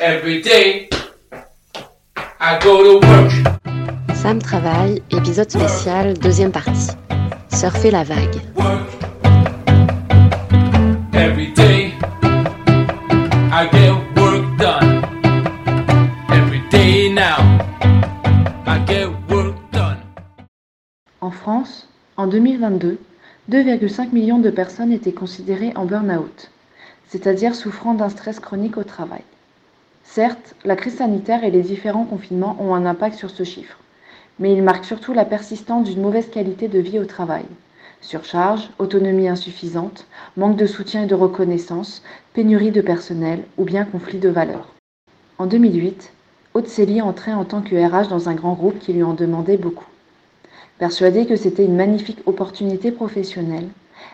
Every day, I go to work. Sam travaille, épisode spécial, deuxième partie. Surfer la vague. Work. Every day, I get work done. Every day now, I get work done. En France, en 2022, 2,5 millions de personnes étaient considérées en burn-out, c'est-à-dire souffrant d'un stress chronique au travail. Certes, la crise sanitaire et les différents confinements ont un impact sur ce chiffre, mais ils marquent surtout la persistance d'une mauvaise qualité de vie au travail. Surcharge, autonomie insuffisante, manque de soutien et de reconnaissance, pénurie de personnel ou bien conflit de valeurs. En 2008, Haute entrait en tant que RH dans un grand groupe qui lui en demandait beaucoup. Persuadée que c'était une magnifique opportunité professionnelle,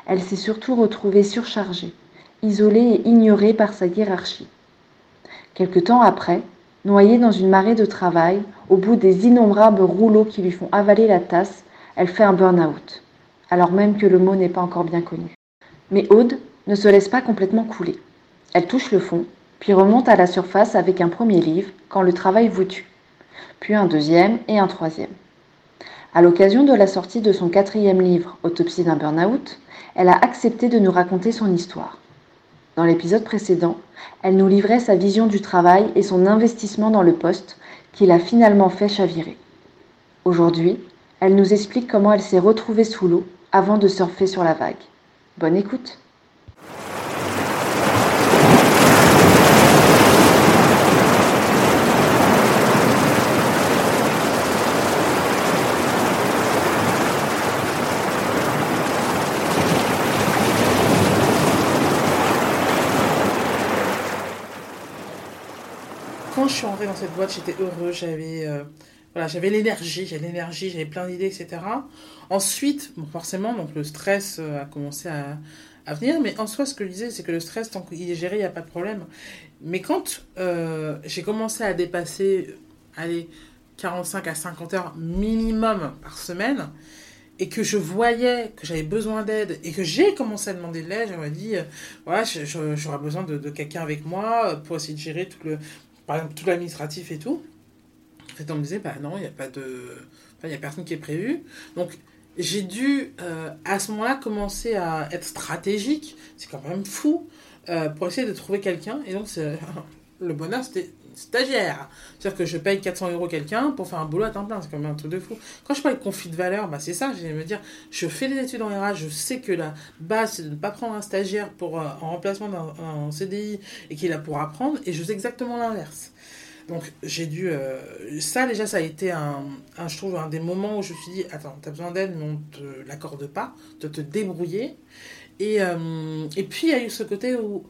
elle s'est surtout retrouvée surchargée, isolée et ignorée par sa hiérarchie. Quelque temps après, noyée dans une marée de travail, au bout des innombrables rouleaux qui lui font avaler la tasse, elle fait un burn-out, alors même que le mot n'est pas encore bien connu. Mais Aude ne se laisse pas complètement couler. Elle touche le fond, puis remonte à la surface avec un premier livre, Quand le travail vous tue, puis un deuxième et un troisième. À l'occasion de la sortie de son quatrième livre, Autopsie d'un burn-out, elle a accepté de nous raconter son histoire. Dans l'épisode précédent, elle nous livrait sa vision du travail et son investissement dans le poste qui l'a finalement fait chavirer. Aujourd'hui, elle nous explique comment elle s'est retrouvée sous l'eau avant de surfer sur la vague. Bonne écoute je suis rentrée dans cette boîte, j'étais heureuse, j'avais euh, voilà, j'avais l'énergie, j'avais l'énergie, j'avais plein d'idées, etc. Ensuite, bon, forcément, donc le stress euh, a commencé à, venir, mais en soi, ce que je disais, c'est que le stress, tant qu'il est géré, il n'y a pas de problème. Mais quand euh, j'ai commencé à dépasser, allez, 45 à 50 heures minimum par semaine, et que je voyais que j'avais besoin d'aide et que j'ai commencé à demander de l'aide, j'aurais dit, voilà, j'aurais besoin de quelqu'un avec moi pour essayer de gérer tout le, par exemple, tout l'administratif et tout. En fait, on me disait, bah non, il n'y a pas de, il a personne qui est prévu. Donc, j'ai dû, euh, à ce moment-là, commencer à être stratégique. C'est quand même fou euh, pour essayer de trouver quelqu'un. Et donc, le bonheur, c'était stagiaire. C'est-à-dire que je paye 400 euros quelqu'un pour faire un boulot à temps plein. C'est quand même un truc de fou. Quand je parle de conflit de valeur, bah, c'est ça. Je vais me dire, je fais des études en RH, je sais que la base, c'est de ne pas prendre un stagiaire pour, euh, en remplacement d'un un CDI et qu'il là pour apprendre. Et je sais exactement l'inverse. Donc j'ai dû... euh, ça déjà, ça a été un, un, je trouve, un des moments où je me suis dit, attends, t'as besoin d'aide, mais on ne te l'accorde pas, de te débrouiller. Et, euh, et puis il y a eu ce côté où,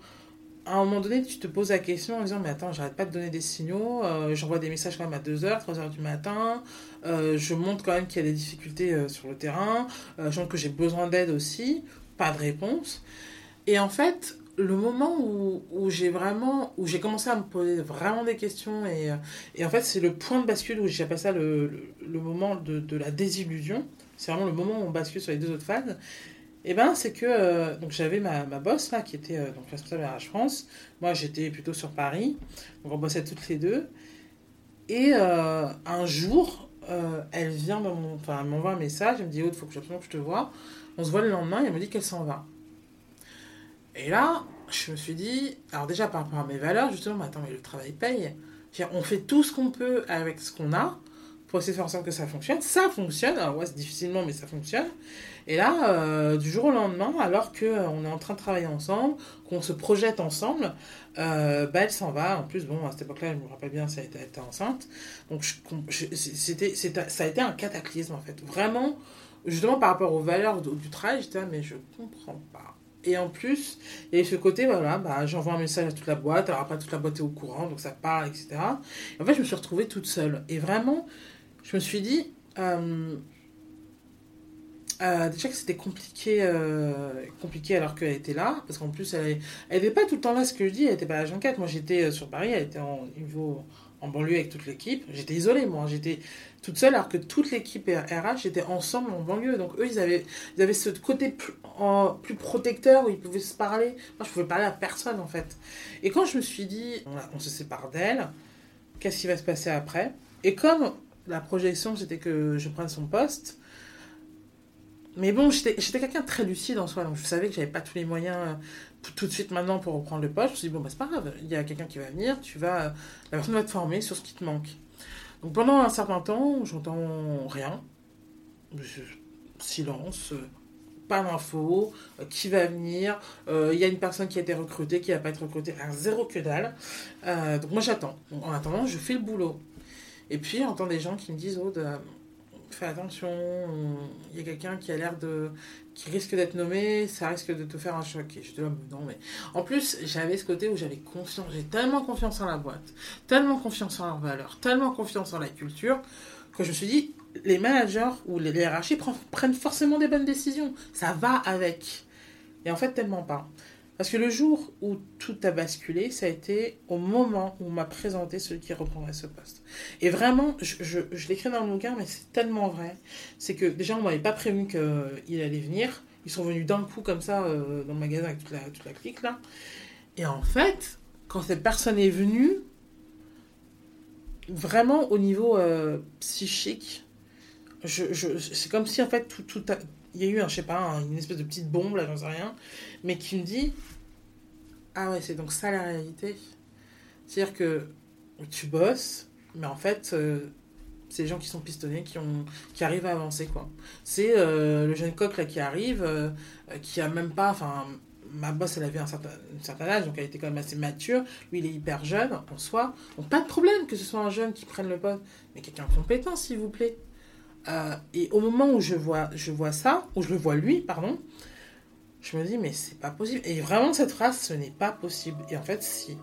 à un moment donné, tu te poses la question en disant, mais attends, j'arrête pas de donner des signaux, euh, j'envoie des messages quand même à 2h, 3h du matin, euh, je montre quand même qu'il y a des difficultés euh, sur le terrain, je montre que j'ai besoin d'aide aussi, pas de réponse. Et en fait, le moment où, j'ai vraiment, où j'ai commencé à me poser vraiment des questions et, et en fait c'est le point de bascule où j'appelle ça le, moment de la désillusion. C'est vraiment le moment où on bascule sur les deux autres phases. Et ben c'est que euh, donc j'avais ma, ma boss là qui était euh, donc responsable RH France. Moi j'étais plutôt sur Paris. Donc on bossait toutes les deux. Et euh, un jour, euh, elle vient elle m'envoie un message. Elle me dit oh il faut que absolument que je te vois. On se voit le lendemain et elle me dit qu'elle s'en va. Et là, je me suis dit, alors déjà par rapport à mes valeurs, justement, mais attends, mais le travail paye. On fait tout ce qu'on peut avec ce qu'on a pour essayer de faire en sorte que ça fonctionne. Ça fonctionne, alors ouais, c'est difficilement, mais ça fonctionne. Et là, euh, du jour au lendemain, alors qu'on est en train de travailler ensemble, qu'on se projette ensemble, euh, bah, elle s'en va. En plus, bon, à cette époque-là, je me rappelle bien, ça a été, elle était enceinte. Donc, c'était, ça a été un cataclysme, en fait. Vraiment, justement, par rapport aux valeurs du, du travail, j'étais là, mais je comprends pas. Et en plus, il y ce côté, voilà, bah, j'envoie un message à toute la boîte, alors après toute la boîte est au courant, donc ça part, etc. Et en fait, je me suis retrouvée toute seule. Et vraiment, je me suis dit, euh, euh, déjà que c'était compliqué, euh, compliqué alors qu'elle était là, parce qu'en plus, elle n'était pas tout le temps là, ce que je dis, elle était pas à la 24. Moi, j'étais euh, sur Paris, elle était en niveau en banlieue avec toute l'équipe. J'étais isolée, moi. J'étais toute seule, alors que toute l'équipe RH était ensemble en banlieue. Donc eux, ils avaient, ils avaient ce côté plus, plus protecteur où ils pouvaient se parler. Moi, je pouvais parler à personne, en fait. Et quand je me suis dit, on, on se sépare d'elle, qu'est-ce qui va se passer après? Et comme la projection, c'était que je prenne son poste, mais bon, j'étais quelqu'un très lucide en soi, donc je savais que j'avais pas tous les moyens euh, tout de suite maintenant pour reprendre le poste. Je me suis dit, bon, bah, c'est pas grave, il y a quelqu'un qui va venir, tu vas, la personne va te former sur ce qui te manque. Donc pendant un certain temps, j'entends rien, silence, euh, pas d'infos, euh, qui va venir, il y a une personne qui a été recrutée, qui va pas être recrutée, zéro que dalle. donc moi j'attends. En attendant, je fais le boulot. Et puis j'entends des gens qui me disent, oh, de, fais attention, il y a quelqu'un qui a l'air de. qui risque d'être nommé, ça risque de te faire un choc. Et je te dis, non, mais. En plus, j'avais ce côté où j'avais confiance, j'ai tellement confiance en la boîte, tellement confiance en leurs valeurs, tellement confiance en la culture, que je me suis dit, les managers ou les hiérarchies prennent forcément des bonnes décisions. Ça va avec. Et en fait, tellement pas. Parce que le jour où tout a basculé, ça a été au moment où on m'a présenté celui qui reprendrait ce poste. Et vraiment, je, l'écris dans le bouquin, mais c'est tellement vrai. C'est que déjà, on m'avait pas prévenu qu'il allait venir. Ils sont venus d'un coup comme ça euh, dans le magasin avec toute la, toute la clique là. Et en fait, quand cette personne est venue, vraiment au niveau euh, psychique, c'est comme si en fait tout, tout a, il y a eu, un, je sais pas, une espèce de petite bombe, là, j'en sais rien, mais qui me dit Ah ouais, c'est donc ça la réalité. C'est-à-dire que tu bosses, mais en fait, euh, c'est les gens qui sont pistonnés qui, ont, qui arrivent à avancer, quoi. C'est euh, le jeune coq, là, qui arrive, euh, qui a même pas. Enfin, ma boss, elle avait un certain, certain âge, donc elle était quand même assez mature. Lui, il est hyper jeune en soi. Donc, pas de problème que ce soit un jeune qui prenne le poste, mais quelqu'un compétent, s'il vous plaît. Euh, et au moment où je vois, je vois ça, où je le vois lui, pardon, je me dis, mais c'est pas possible. Et vraiment, cette phrase, ce n'est pas possible. Et en fait, si.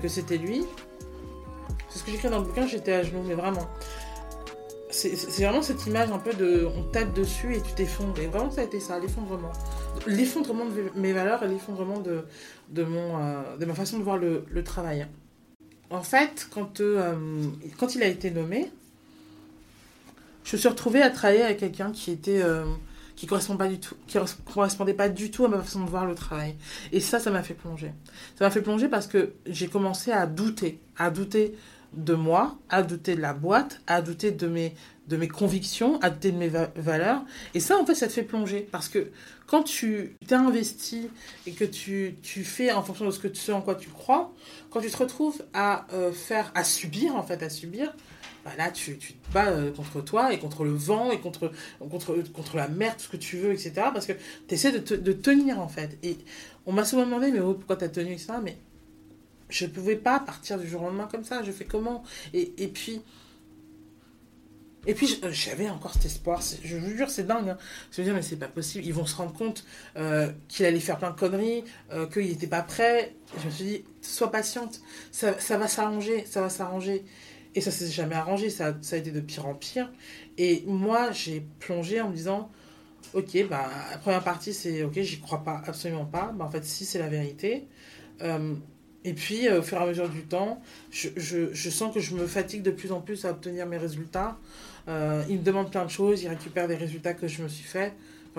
Que c'était lui, c'est ce que j'écris dans le bouquin, j'étais à genoux, mais vraiment. C'est vraiment cette image un peu de on tape dessus et tu t'effondres. Et vraiment, ça a été ça, l'effondrement. L'effondrement de mes valeurs et l'effondrement de, de, mon, euh, de ma façon de voir le, travail. En fait, quand, euh, quand il a été nommé, je me suis retrouvée à travailler avec quelqu'un qui était qui correspond pas du tout, correspondait pas du tout à ma façon de voir le travail. Et ça, ça m'a fait plonger. Ça m'a fait plonger parce que j'ai commencé à douter, à douter de moi, à douter de la boîte, à douter de mes, de mes convictions, à douter de mes valeurs. Et ça, en fait, ça te fait plonger. Parce que quand tu t'es investi et que tu, tu fais en fonction de ce, que, ce en quoi tu crois, quand tu te retrouves à euh, faire, à subir, en fait, à subir, bah là, tu, tu, te bats euh, contre toi et contre le vent et contre, contre, contre la mer, tout ce que tu veux, etc. Parce que tu essaies de, de, tenir, en fait. Et on m'a souvent demandé, mais oh, pourquoi tu as tenu, etc. Mais je ne pouvais pas partir du jour au lendemain comme ça. Je fais comment? Et, et puis. Et puis euh, j'avais encore cet espoir, je vous jure, c'est dingue. Hein. Je me dire, mais c'est pas possible, ils vont se rendre compte euh, qu'il allait faire plein de conneries, qu'il n'était pas prêt. Je me suis dit, sois patiente, ça, ça va s'arranger, ça va s'arranger. Et ça s'est jamais arrangé, ça, a été de pire en pire. Et moi, j'ai plongé en me disant, ok, bah, la première partie, c'est ok, j'y crois pas, absolument pas. Bah, en fait, si, c'est la vérité. Euh, et puis, euh, au fur et à mesure du temps, je, sens que je me fatigue de plus en plus à obtenir mes résultats. Euh, ils me demandent plein de choses, ils récupèrent des résultats que je me suis fait,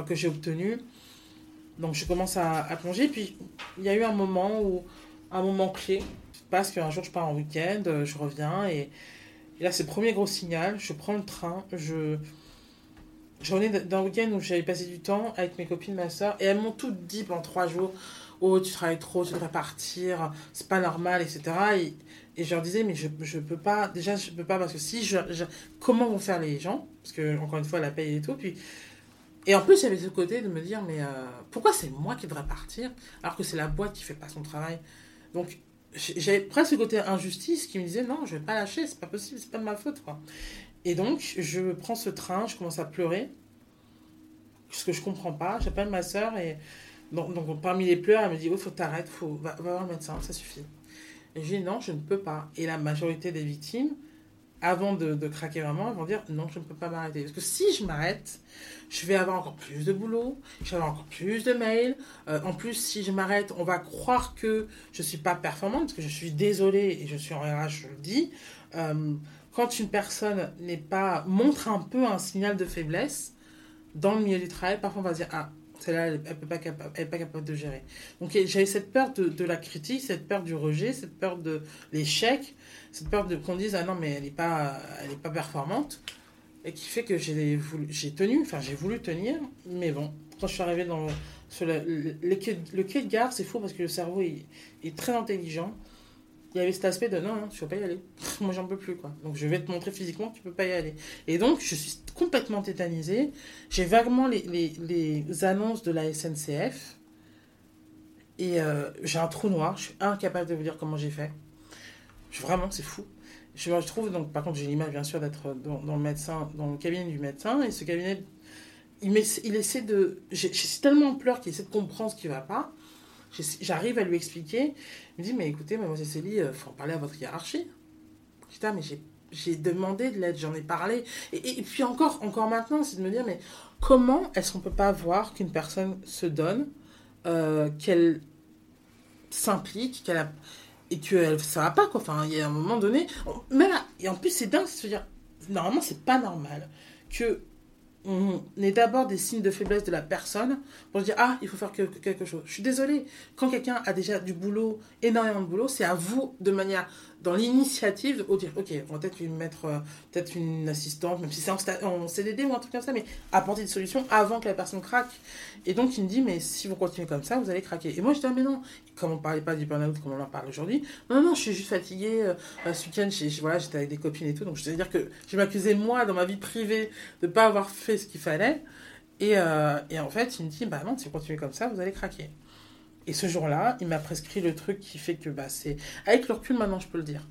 que j'ai obtenus. Donc, je commence à, à plonger. Puis, il y a eu un moment où, un moment clé, parce qu'un jour je pars en week-end, euh, je reviens et, là c'est le premier gros signal, je prends le train, je... J'en ai d'un week-end où j'avais passé du temps avec mes copines, ma soeur, et elles m'ont toutes dit pendant trois jours Oh, tu travailles trop, tu devrais partir, c'est pas normal, etc. Et, je leur disais Mais je, je peux pas, déjà, je peux pas, parce que si je. comment vont faire les gens Parce que, encore une fois, la paye et tout. Puis, Et en plus, avait ce côté de me dire, mais euh, pourquoi c'est moi qui devrais partir alors que c'est la boîte qui fait pas son travail Donc, j'avais presque ce côté injustice qui me disait, non, je vais pas lâcher, c'est pas possible, c'est pas de ma faute, quoi. Et donc, je prends ce train, je commence à pleurer, ce que je comprends pas. J'appelle ma soeur et donc, parmi les pleurs, elle me dit, oh, faut t'arrêter, faut, va, va voir le médecin, ça suffit. Et je dis, non, je ne peux pas. Et la majorité des victimes, avant de, de, craquer vraiment, elles vont dire non, je ne peux pas m'arrêter. Parce que si je m'arrête, je vais avoir encore plus de boulot, je vais avoir encore plus de mails. Euh, en plus, si je m'arrête, on va croire que je ne suis pas performante, parce que je suis désolée et je suis en RH, je le dis. Euh, quand une personne n'est pas montre un peu un signal de faiblesse dans le milieu du travail, parfois on va dire ah celle-là, elle n'est pas, capable, pas capable de gérer. Donc j'avais cette peur de, la critique, cette peur du rejet, cette peur de l'échec, cette peur de qu'on dise ah non mais elle n'est pas, pas performante, et qui fait que j'ai tenu, enfin j'ai voulu tenir, mais bon, quand je suis arrivée dans sur le, le, le, quai, de gare, c'est fou parce que le cerveau est très intelligent il y avait cet aspect de non, non tu vas pas y aller. Moi, j'en peux plus, quoi. Donc, je vais te montrer physiquement que tu peux pas y aller. Et donc, je suis complètement tétanisée. J'ai vaguement les, les, les, annonces de la SNCF. Et euh, j'ai un trou noir. Je suis incapable de vous dire comment j'ai fait. Vraiment, c'est fou. Je trouve, donc, par contre, j'ai l'image, bien sûr, d'être dans, le médecin, dans le cabinet du médecin. Et ce cabinet, il, il essaie de. J'ai tellement en pleurs qu'il essaie de comprendre ce qui va pas. J'arrive à lui expliquer. Il me dit, mais écoutez, mademoiselle Célie, il faut en parler à votre hiérarchie. Putain, mais j'ai demandé de l'aide, j'en ai parlé. Et, et, puis encore, encore maintenant, c'est de me dire, mais comment est-ce qu'on peut pas voir qu'une personne se donne, euh, qu'elle s'implique, qu'elle et que ça va pas quoi. Enfin, il y a un moment donné, mais là, et en plus c'est dingue, c'est de dire, normalement c'est pas normal que on est d'abord des signes de faiblesse de la personne pour dire ah il faut faire quelque chose. Je suis désolée, quand quelqu'un a déjà du boulot, énormément de boulot, c'est à vous de manière dans l'initiative de dire ok on va peut-être lui mettre euh, peut-être une assistante même si c'est en, CDD ou un truc comme ça mais apporter des solutions avant que la personne craque. Et donc il me dit mais si vous continuez comme ça vous allez craquer. Et moi je dis ah, mais non. Comme on parlait pas du burn-out comme on en parle aujourd'hui non non je suis juste fatiguée euh, ce week-end j'étais avec des copines et tout. Donc je veux dire que je m'accusais moi dans ma vie privée de pas avoir fait ce qu'il fallait. Et, euh, et en fait il me dit bah non si vous continuez comme ça vous allez craquer et ce jour-là, il m'a prescrit le truc qui fait que bah, c'est. Avec le recul, maintenant, je peux le dire.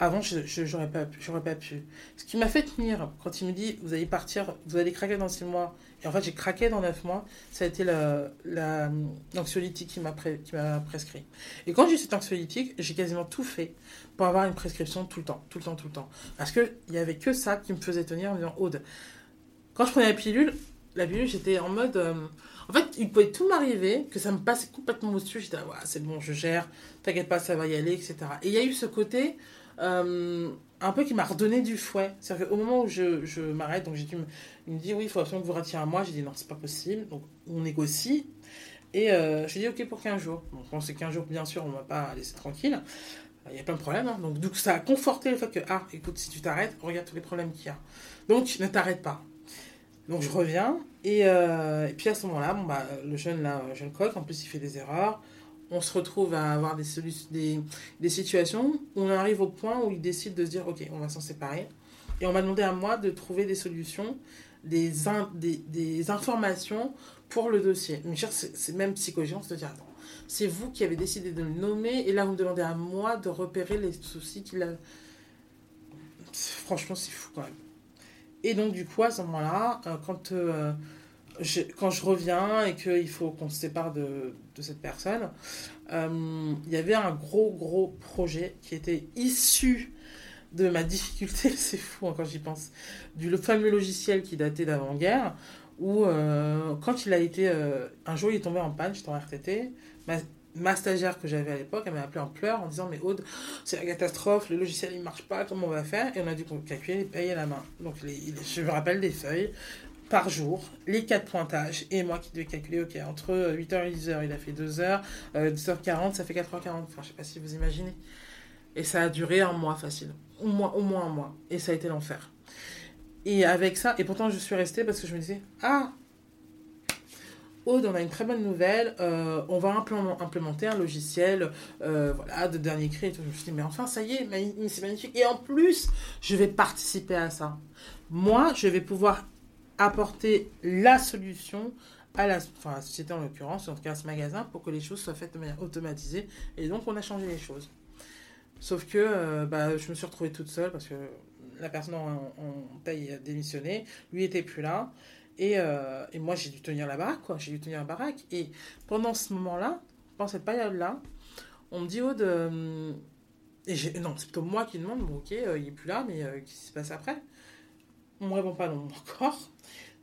Avant, je n'aurais pas, pas pu. Ce qui m'a fait tenir, quand il me dit Vous allez partir, vous allez craquer dans 6 mois. Et en fait, j'ai craqué dans 9 mois. Ça a été l'anxiolytique la, qui m'a prescrit. Et quand j'ai eu cet anxiolytique, j'ai quasiment tout fait pour avoir une prescription tout le temps, tout le temps, tout le temps. Parce qu'il n'y avait que ça qui me faisait tenir en disant Aude, quand je prenais la pilule, la pilule, j'étais en mode. Euh, en fait, il pouvait tout m'arriver, que ça me passait complètement au-dessus. J'étais, ouais, c'est bon, je gère, t'inquiète pas, ça va y aller, etc. Et il y a eu ce côté euh, un peu qui m'a redonné du fouet. C'est-à-dire qu'au moment où je, m'arrête, donc j'ai dû me, il me dit, oui, il faut absolument que vous retiriez à moi. J'ai dit, non, c'est pas possible. Donc on négocie. Et euh, je dit, ok, pour 15 jours. Donc quand c'est 15 jours, bien sûr, on ne va pas laisser tranquille. Il y a plein de problèmes. Hein. Donc, donc ça a conforté le fait que, ah, écoute, si tu t'arrêtes, regarde tous les problèmes qu'il y a. Donc ne t'arrête pas. Donc je reviens, et, euh, et puis à ce moment-là, bah, le jeune, là, jeune coq, en plus il fait des erreurs, on se retrouve à avoir des, des, situations où on arrive au point où il décide de se dire, ok, on va s'en séparer. Et on m'a demandé à moi de trouver des solutions, des, des informations pour le dossier. Mais c'est même psychogéant, de dire, attends, c'est vous qui avez décidé de le nommer, et là vous me demandez à moi de repérer les soucis qu'il a. Franchement, c'est fou quand même. Et donc, du coup, à ce moment-là, euh, quand, euh, je, quand je reviens et qu'il faut qu'on se sépare de, de cette personne, euh, il y avait un gros, gros projet qui était issu de ma difficulté, c'est fou hein, quand j'y pense, du le fameux logiciel qui datait d'avant-guerre, où quand il a été... Un jour, il est tombé en panne, j'étais en RTT, ma stagiaire que j'avais à l'époque, elle m'a appelé en pleurs en disant Mais Aude, c'est la catastrophe, le logiciel il marche pas, comment on va faire? Et on a dû calculer les payes à la main. Donc je me rappelle des feuilles par jour, les quatre pointages, et moi qui devais calculer, ok, entre 8h et 10h, il a fait 2h, euh, 2h40, ça fait 4h40, enfin je sais pas si vous imaginez. Et ça a duré un mois facile, au moins, au moins un mois, et ça a été l'enfer. Et avec ça, et pourtant je suis restée parce que je me disais, ah, On a une très bonne nouvelle, euh, on va implémenter un logiciel euh, voilà, de dernier cri. Et tout. Je me suis dit, mais enfin, ça y est, c'est magnifique. Et en plus, je vais participer à ça. Moi, je vais pouvoir apporter la solution à la, société en l'occurrence, en tout cas à ce magasin, pour que les choses soient faites de manière automatisée. Et donc, on a changé les choses. Sauf que euh, bah, je me suis retrouvée toute seule parce que la personne en, en taille a démissionné, lui était plus là. Et, euh, et moi, j'ai dû tenir la baraque, quoi. J'ai dû tenir la baraque. Et pendant ce moment-là, pendant cette période-là, on me dit, Aude, euh, et j'ai- non, c'est plutôt moi qui demande, bon, ok, euh, il est plus là, mais qu'est-ce qui se passe après? On me répond pas non encore.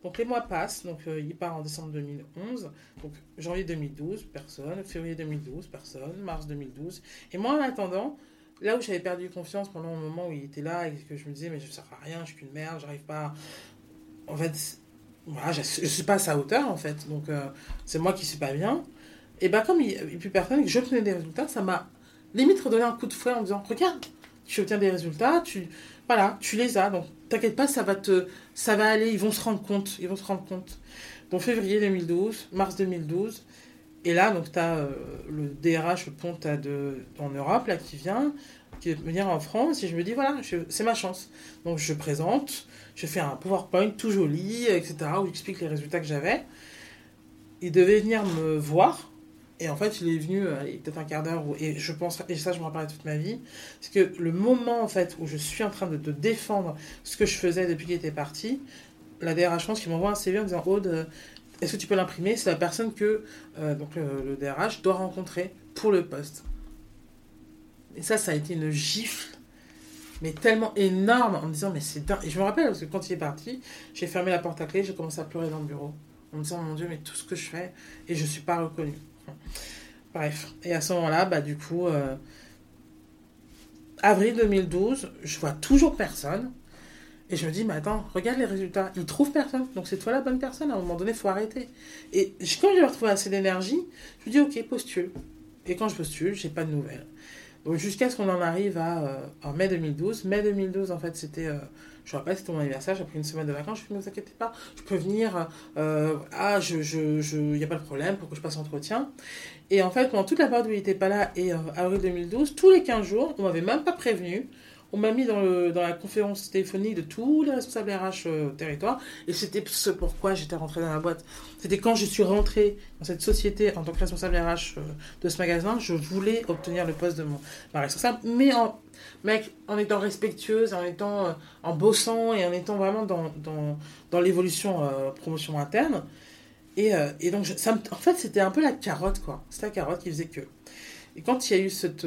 Donc les mois passent, donc il part en décembre 2011, donc janvier 2012, personne, février 2012, personne, mars 2012. Et moi, en attendant, là où j'avais perdu confiance pendant un moment où il était là et que je me disais, mais je ne sers à rien, je suis qu'une merde, j'arrive pas. En fait, voilà, je, je suis pas à sa hauteur, en fait, donc euh, c'est moi qui suis pas bien. Et bah, comme il n'y avait plus personne et que j'obtenais des résultats, ça m'a limite redonné un coup de fouet en me disant, regarde, tu obtiens des résultats, tu, voilà, tu les as, donc t'inquiète pas, ça va te, ça va aller, ils vont se rendre compte, ils vont se rendre compte. Donc février 2012, mars 2012, et là, donc tu as le DRH, le pont en Europe, là, qui vient, qui va venir en France, et je me dis, voilà, c'est ma chance. Donc je présente, je fais un PowerPoint tout joli, etc., où j'explique les résultats que j'avais. Il devait venir me voir, et en fait, il est venu, euh, peut-être un quart d'heure, et je pense, et ça, je me rappellerai toute ma vie, c'est que le moment, en fait, où je suis en train de, de défendre ce que je faisais depuis qu'il était parti, la DRH France qui m'envoie un CV en disant Aude, euh, est-ce que tu peux l'imprimer? C'est la personne que euh, donc, le DRH doit rencontrer pour le poste. Et ça, ça a été une gifle, mais tellement énorme, en me disant Mais c'est dingue. Et je me rappelle, parce que quand il est parti, j'ai fermé la porte à clé, j'ai commencé à pleurer dans le bureau, en me disant Mon Dieu, mais tout ce que je fais, et je suis pas reconnue. Bref. Et à ce moment-là, bah, du coup, euh, avril 2012, je vois toujours personne. Et je me dis, mais attends, regarde les résultats. Ils trouvent personne. Donc c'est toi la bonne personne. À un moment donné, il faut arrêter. Et quand j'ai retrouvé assez d'énergie, je me dis, ok, postule. Et quand je postule, j'ai pas de nouvelles. Jusqu'à ce qu'on en arrive à euh, en mai 2012. Mai 2012, en fait, c'était. euh, je me rappelle, c'était mon anniversaire. J'ai pris une semaine de vacances. Je me suis dit, ne vous inquiétez pas, je peux venir. euh, ah, je, je, je, a pas de problème pour que je passe entretien. Et en fait, pendant toute la période où il n'était pas là, et avril 2012, tous les 15 jours, on m'avait même pas prévenu. On m'a mis dans, le, dans la conférence téléphonique de tous les responsables RH euh, territoire. Et c'était ce pourquoi j'étais rentrée dans la boîte. C'était quand je suis rentrée dans cette société en tant que responsable RH euh, de ce magasin, je voulais obtenir le poste de mon, ma responsable. Mais en, mec, en étant respectueuse, en étant, euh, en bossant et en étant vraiment dans, dans, dans l'évolution euh, promotion interne. Et, et donc, ça en fait, c'était un peu la carotte, quoi. C'était la carotte qui faisait que. Et quand il y a eu cette.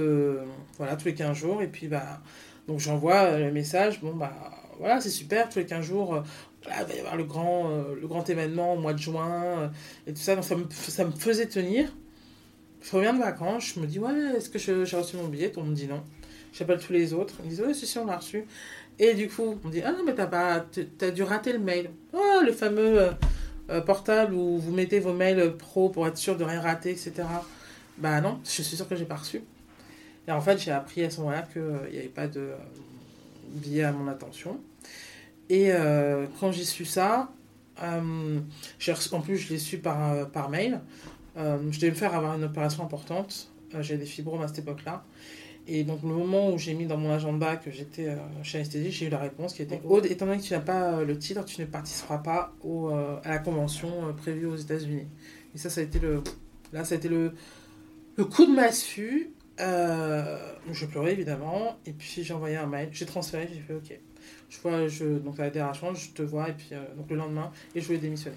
voilà, tous les 15 jours, et puis, bah. Donc, j'envoie euh, le message, bon, bah. Voilà, c'est super, tous les 15 jours, euh, voilà, il va y avoir le grand, euh, le grand événement au mois de juin, et tout ça. Donc, ça me, faisait tenir. Je reviens de vacances, je me dis, ouais, est-ce que j'ai reçu mon billet? On me dit non. J'appelle tous les autres, ils me disent, ouais, si, si, on l'a reçu. Et du coup, on me dit, ah non, mais t'as pas. T'as dû rater le mail. Oh, le fameux. portable où vous mettez vos mails pro pour être sûr de rien rater, etc. Bah non, je suis sûr que j'ai pas reçu. Et en fait, j'ai appris à ce moment-là qu'il n'y avait pas de euh, billet à mon attention. Et euh, quand j'ai su ça, euh, en plus je l'ai su par, euh, par mail, euh, je devais me faire avoir une opération importante. Euh, j'ai des fibromes à cette époque-là. Et donc, le moment où j'ai mis dans mon agenda que j'étais euh, chez Anesthésie, j'ai eu la réponse qui était Aude, étant donné que tu n'as pas euh, le titre, tu ne participeras pas au, euh, à la convention euh, prévue aux États-Unis. Et ça, ça a été le, là, ça a été le, le coup de massue. Euh, je pleurais évidemment. Et puis, j'ai envoyé un mail. J'ai transféré, j'ai fait OK. Je vois, je, donc à la DRH, je te vois. Et puis, euh, donc le lendemain, et je voulais démissionner.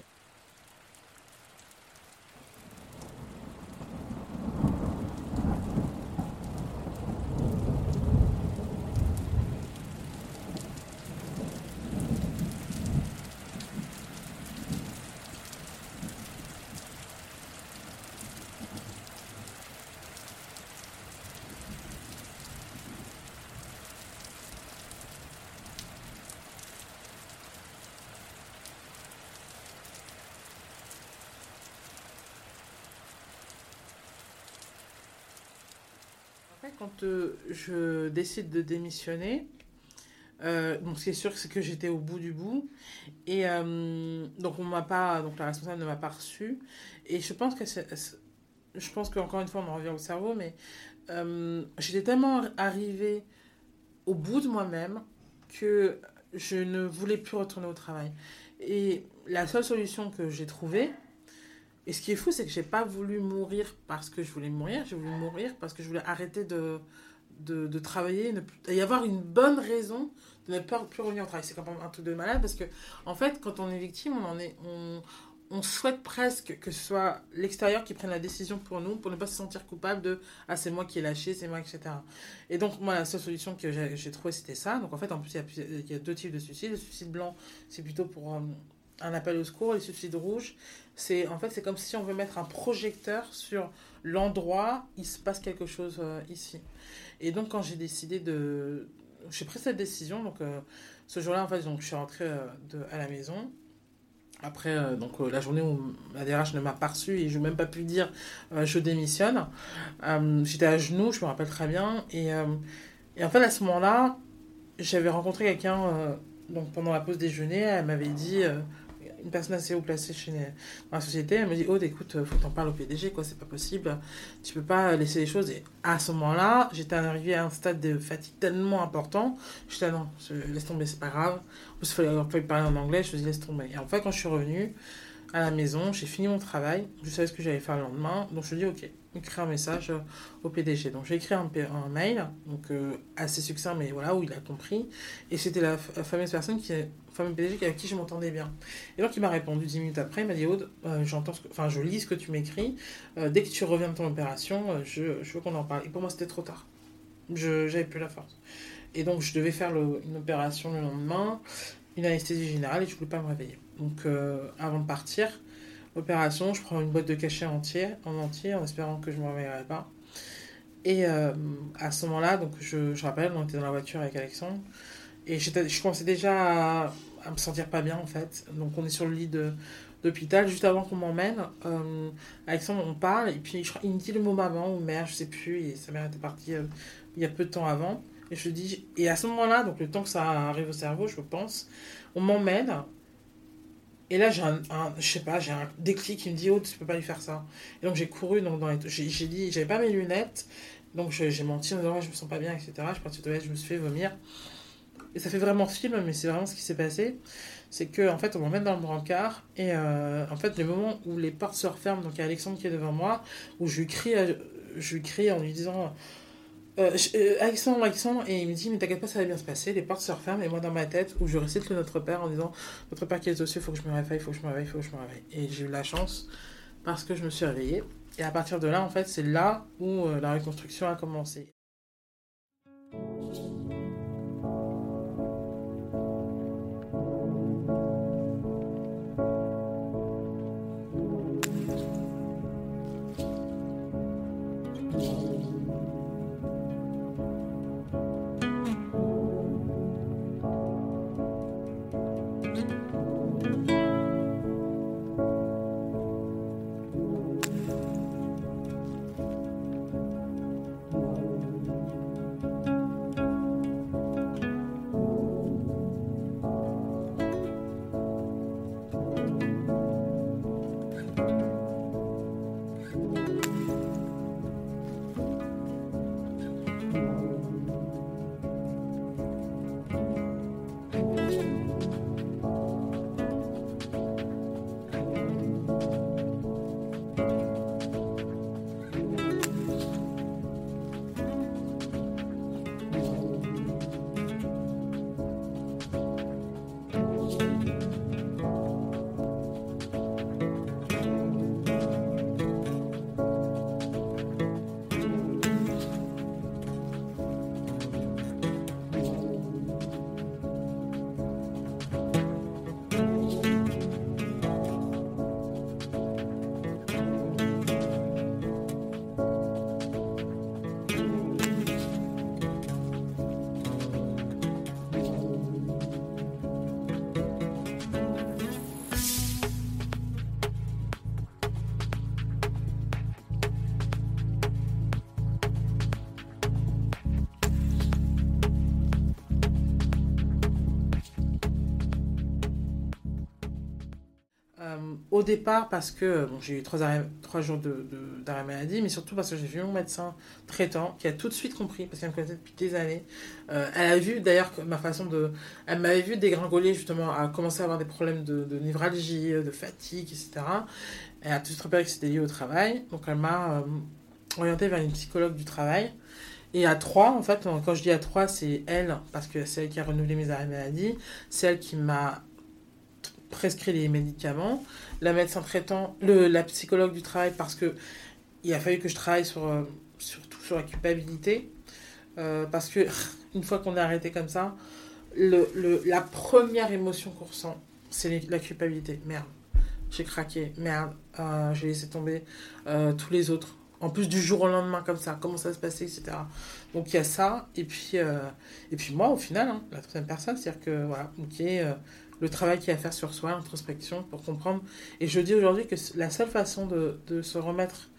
Quand euh, je décide de démissionner, euh, ce qui est sûr, c'est que j'étais au bout du bout. Et euh, donc, on m'a pas, donc la responsable ne m'a pas reçu. Et je pense que je pense qu'encore une fois, on en revient au cerveau, mais euh, j'étais tellement arrivée au bout de moi-même que je ne voulais plus retourner au travail. Et la seule solution que j'ai trouvée, et ce qui est fou, c'est que j'ai pas voulu mourir parce que je voulais mourir, j'ai voulu mourir parce que je voulais arrêter de, de, de travailler, et y avoir une bonne raison de ne pas plus revenir au travail. C'est quand même un truc de malade parce que, en fait, quand on est victime, on en est, on, on souhaite presque que ce soit l'extérieur qui prenne la décision pour nous, pour ne pas se sentir coupable de ah c'est moi qui ai lâché, c'est moi, etc. Et donc moi la seule solution que j'ai trouvée c'était ça. Donc en fait en plus il y a, plus- il y a deux types de suicides. Le suicide blanc c'est plutôt pour euh, un appel au secours. Les suicides rouges c'est en fait c'est comme si on veut mettre un projecteur sur l'endroit il se passe quelque chose euh, ici. Et donc quand j'ai décidé de j'ai pris cette décision donc euh, ce jour-là en fait donc je suis rentrée euh, à la maison. Après, donc la journée où la DRH ne m'a pas reçu et je n'ai même pas pu dire je démissionne, j'étais à genoux, je me rappelle très bien. Et, et en fait, à ce moment-là, j'avais rencontré quelqu'un donc pendant la pause déjeuner. Elle m'avait dit, une personne assez haut placée chez, dans la société, elle me dit Aude, écoute, faut que t'en parles au PDG, quoi, c'est pas possible. Tu peux pas laisser les choses. Et à ce moment-là, j'étais arrivée à un stade de fatigue tellement important. J'étais ah non, je, laisse tomber, c'est pas grave. En plus, il fallait, fallait parler en anglais, je me dis laisse tomber. Et en fait, quand je suis revenue à la maison, j'ai fini mon travail, je savais ce que j'allais faire le lendemain, donc je dis ok, écrire un message au PDG. Donc j'ai écrit un, mail, donc euh, assez succinct, mais voilà, où il a compris. Et c'était la, la fameuse personne qui, fameux PDG avec qui je m'entendais bien. Et donc il m'a répondu 10 minutes après, il m'a dit Aude, euh, j'entends enfin je lis ce que tu m'écris, Euh, dès que tu reviens de ton opération, euh, je, veux qu'on en parle. Et pour moi c'était trop tard. Je j'avais plus la force. Et donc je devais faire une opération le lendemain, une anesthésie générale et je voulais pas me réveiller. Donc avant de partir, opération, je prends une boîte de cachet entier, en entier en espérant que je me réveillerai pas. Et à ce moment-là, donc je rappelle, on était dans la voiture avec Alexandre et je commençais déjà à, à me sentir pas bien en fait. Donc on est sur le lit de d'hôpital juste avant qu'on m'emmène. Euh, Alexandre, on parle et puis je il me dit le mot maman ou mère, je sais plus. Et sa mère était partie euh, il y a peu de temps avant. Et je dis et à ce moment-là, donc le temps que ça arrive au cerveau, je pense, on m'emmène. Et là, j'ai un, je sais pas, j'ai un déclic qui me dit, oh, tu peux pas lui faire ça. Et donc, j'ai couru, donc, j'ai, dit, j'avais pas mes lunettes, donc j'ai menti en disant, je me sens pas bien, etc. Je suis partie toilettes, je me suis fait vomir. Et ça fait vraiment film, mais c'est vraiment ce qui s'est passé. C'est que, en fait, on m'emmène dans le brancard, et euh, en fait, le moment où les portes se referment, donc il y a Alexandre qui est devant moi, où je lui crie, à- je lui crie en lui disant, euh, euh, Alexandre, Alexandre, et il me dit, mais t'inquiète pas, ça va bien se passer, les portes se referment, et moi dans ma tête, où je récite le Notre Père en disant, Notre Père qui est aux cieux, faut que je me réveille, il faut que je me réveille, il faut que je me réveille. Et j'ai eu la chance, parce que je me suis réveillée, et à partir de là, en fait, c'est là où euh, la reconstruction a commencé. Au départ, parce que bon, j'ai eu trois, trois jours d'arrêt maladie, mais surtout parce que j'ai vu mon médecin traitant qui a tout de suite compris, parce qu'elle me connaissait depuis des années. Euh, elle a vu d'ailleurs ma façon de. Elle m'avait vu dégringoler justement, à commencer à avoir des problèmes de, de névralgie, de fatigue, etc. Elle a tout de suite repéré que c'était lié au travail, donc elle m'a euh, orientée vers une psychologue du travail. Et à trois, en fait, quand je dis à trois, c'est elle, parce que c'est elle qui a renouvelé mes arrêts maladie, c'est elle qui m'a prescrit les médicaments, la médecin traitant, le, la psychologue du travail, parce que il a fallu que je travaille sur, euh, surtout sur la culpabilité, euh, parce que une fois qu'on est arrêté comme ça, le, le, la première émotion qu'on ressent, c'est la culpabilité. Merde, j'ai craqué, merde, euh, j'ai laissé tomber tous les autres. En plus du jour au lendemain comme ça, comment ça se passait, etc. Donc il y a ça, et puis, et puis moi au final, hein, la troisième personne, c'est-à-dire que voilà, ok, le travail qu'il y a à faire sur soi, l'introspection, pour comprendre. Et je dis aujourd'hui que la seule façon de, se remettre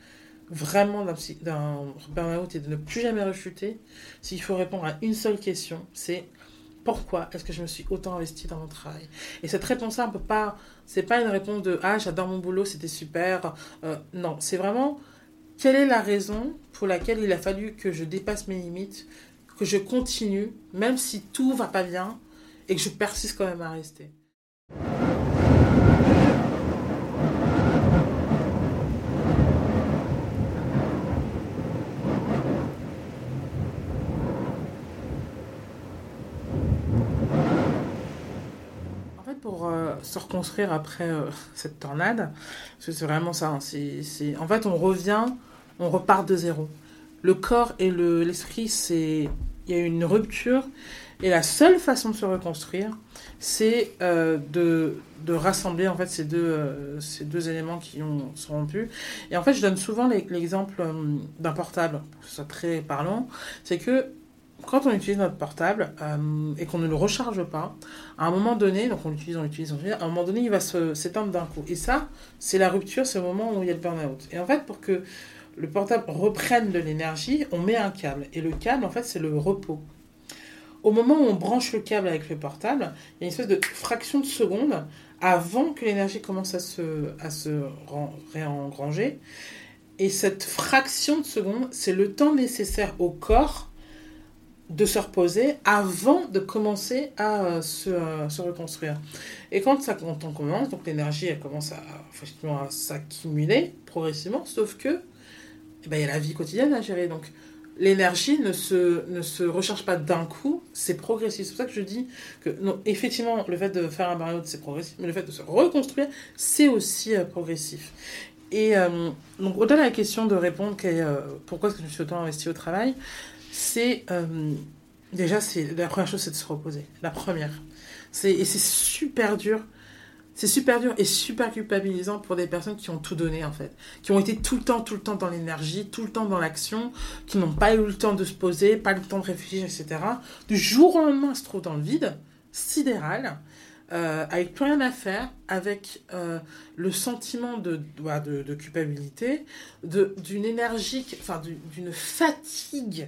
vraiment d'un burn-out et de ne plus jamais rechuter, s'il faut répondre à une seule question, c'est pourquoi est-ce que je me suis autant investie dans mon travail? Et cette réponse-là, pas, c'est pas une réponse de ah j'adore mon boulot, c'était super. Euh, non, c'est vraiment quelle est la raison pour laquelle il a fallu que je dépasse mes limites, que je continue, même si tout va pas bien, et que je persiste quand même à rester. En fait, pour euh, se reconstruire après euh, cette tornade, parce que c'est vraiment ça, hein, en fait, on revient, on repart de zéro. Le corps et le, l'esprit, c'est, il y a une rupture, et la seule façon de se reconstruire, c'est euh, de, de rassembler en fait ces deux, euh, ces deux éléments qui ont, sont rompus. Et en fait, je donne souvent l'exemple euh, d'un portable, pour que ce soit très parlant, c'est que quand on utilise notre portable et qu'on ne le recharge pas, à un moment donné, donc on l'utilise, on l'utilise, on l'utilise, à un moment donné, il va s'éteindre d'un coup. Et ça, c'est la rupture, c'est le moment où il y a le burn-out. Et en fait, pour que le portable reprenne de l'énergie, on met un câble. Et le câble, en fait, c'est le repos. Au moment où on branche le câble avec le portable, il y a une espèce de fraction de seconde avant que l'énergie commence à se, à se réengranger. Et cette fraction de seconde, c'est le temps nécessaire au corps de se reposer avant de commencer à euh, se, euh, se reconstruire. Et quand, ça, quand on commence, donc l'énergie elle commence à, à s'accumuler progressivement, sauf que eh ben, il y a la vie quotidienne à gérer. Donc l'énergie ne se, ne se recharge pas d'un coup, c'est progressif. C'est pour ça que je dis que non, effectivement, le fait de faire un burn-out, c'est progressif, mais le fait de se reconstruire, c'est aussi euh, progressif. Et euh, donc, au-delà de la question de répondre euh, pourquoi est-ce que je suis autant investi au travail, c'est déjà c'est la première chose c'est de se reposer la première et c'est super dur c'est super dur et super culpabilisant pour des personnes qui ont tout donné en fait. Qui ont été tout le temps tout le temps dans l'énergie tout le temps dans l'action qui n'ont pas eu le temps de se poser pas le temps de réfléchir etc du jour au lendemain se trouvent dans le vide sidéral euh, avec plus rien à faire, avec euh, le sentiment de, de, de, de culpabilité, d'une énergie, enfin du- d'une fatigue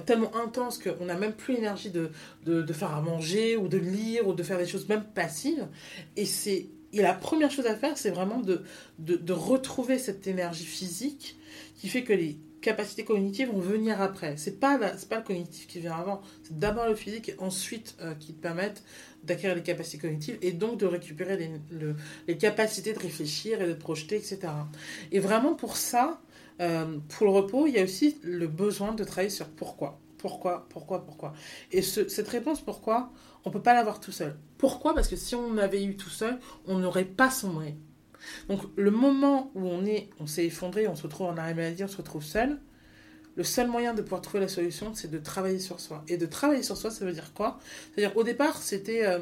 tellement intense qu'on n'a même plus l'énergie de, de, faire à manger ou de lire ou de faire des choses même passives. Et, et la première chose à faire, c'est vraiment de, de, retrouver cette énergie physique qui fait que les capacités cognitives vont venir après. C'est pas, pas le cognitif qui vient avant, c'est d'abord le physique et ensuite euh, qui te permettent d'acquérir les capacités cognitives et donc de récupérer les, le- les capacités de réfléchir et de te projeter, etc. Et vraiment pour ça, euh, pour le repos, il y a aussi le besoin de travailler sur pourquoi. Pourquoi, pourquoi, pourquoi. Et ce- cette réponse pourquoi, on peut pas l'avoir tout seul. Pourquoi? Parce que si on avait eu tout seul, on n'aurait pas sombré. Donc le moment où on est, on s'est effondré, on se retrouve en arrêt maladie, on se retrouve seul, le seul moyen de pouvoir trouver la solution, c'est de travailler sur soi. Et de travailler sur soi, ça veut dire quoi? C'est-à-dire, au départ, c'était. euh,